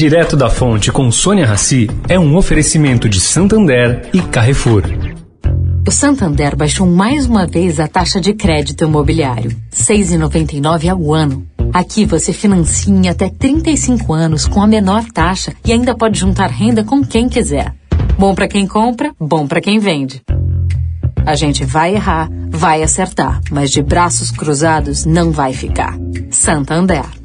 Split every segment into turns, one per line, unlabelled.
Direto da Fonte com Sônia Rassi é um oferecimento de Santander e Carrefour.
O Santander baixou mais uma vez a taxa de crédito imobiliário, 6,99 ao ano. Aqui você financia em até 35 anos com a menor taxa e ainda pode juntar renda com quem quiser. Bom para quem compra, bom para quem vende. A gente vai errar, vai acertar, mas de braços cruzados não vai ficar. Santander.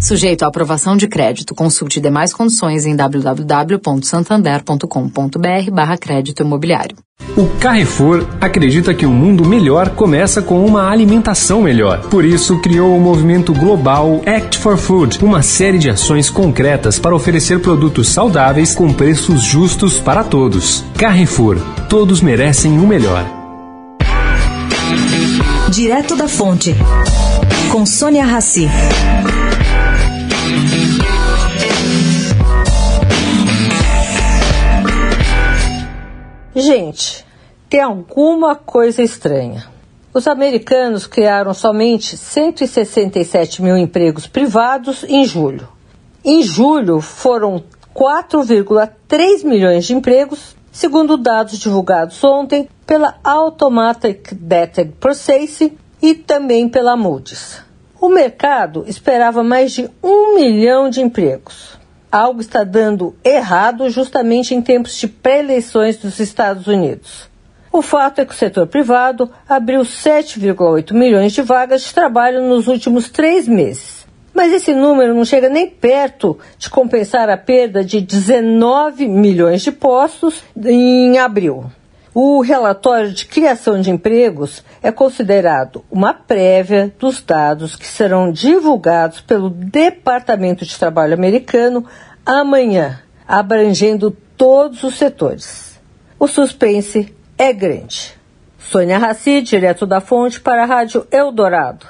Sujeito à aprovação de crédito, consulte demais condições em www.santander.com.br barra crédito imobiliário.
O Carrefour acredita que um mundo melhor começa com uma alimentação melhor. Por isso, criou o movimento global Act for Food, uma série de ações concretas para oferecer produtos saudáveis com preços justos para todos. Carrefour, todos merecem o melhor.
Direto da Fonte, com Sônia Rassi.
Gente, tem alguma coisa estranha. Os americanos criaram somente 167 mil empregos privados em julho. Em julho, foram 4,3 milhões de empregos, segundo dados divulgados ontem pela Automatic Data Processing e também pela Moody's. O mercado esperava mais de um milhão de empregos. Algo está dando errado justamente em tempos de pré-eleições dos Estados Unidos. O fato é que o setor privado abriu 7,8 milhões de vagas de trabalho nos últimos três meses. Mas esse número não chega nem perto de compensar a perda de 19 milhões de postos em abril. O relatório de criação de empregos é considerado uma prévia dos dados que serão divulgados pelo Departamento de Trabalho americano amanhã, abrangendo todos os setores. O suspense é grande. Sônia Raci, direto da fonte para a Rádio Eldorado.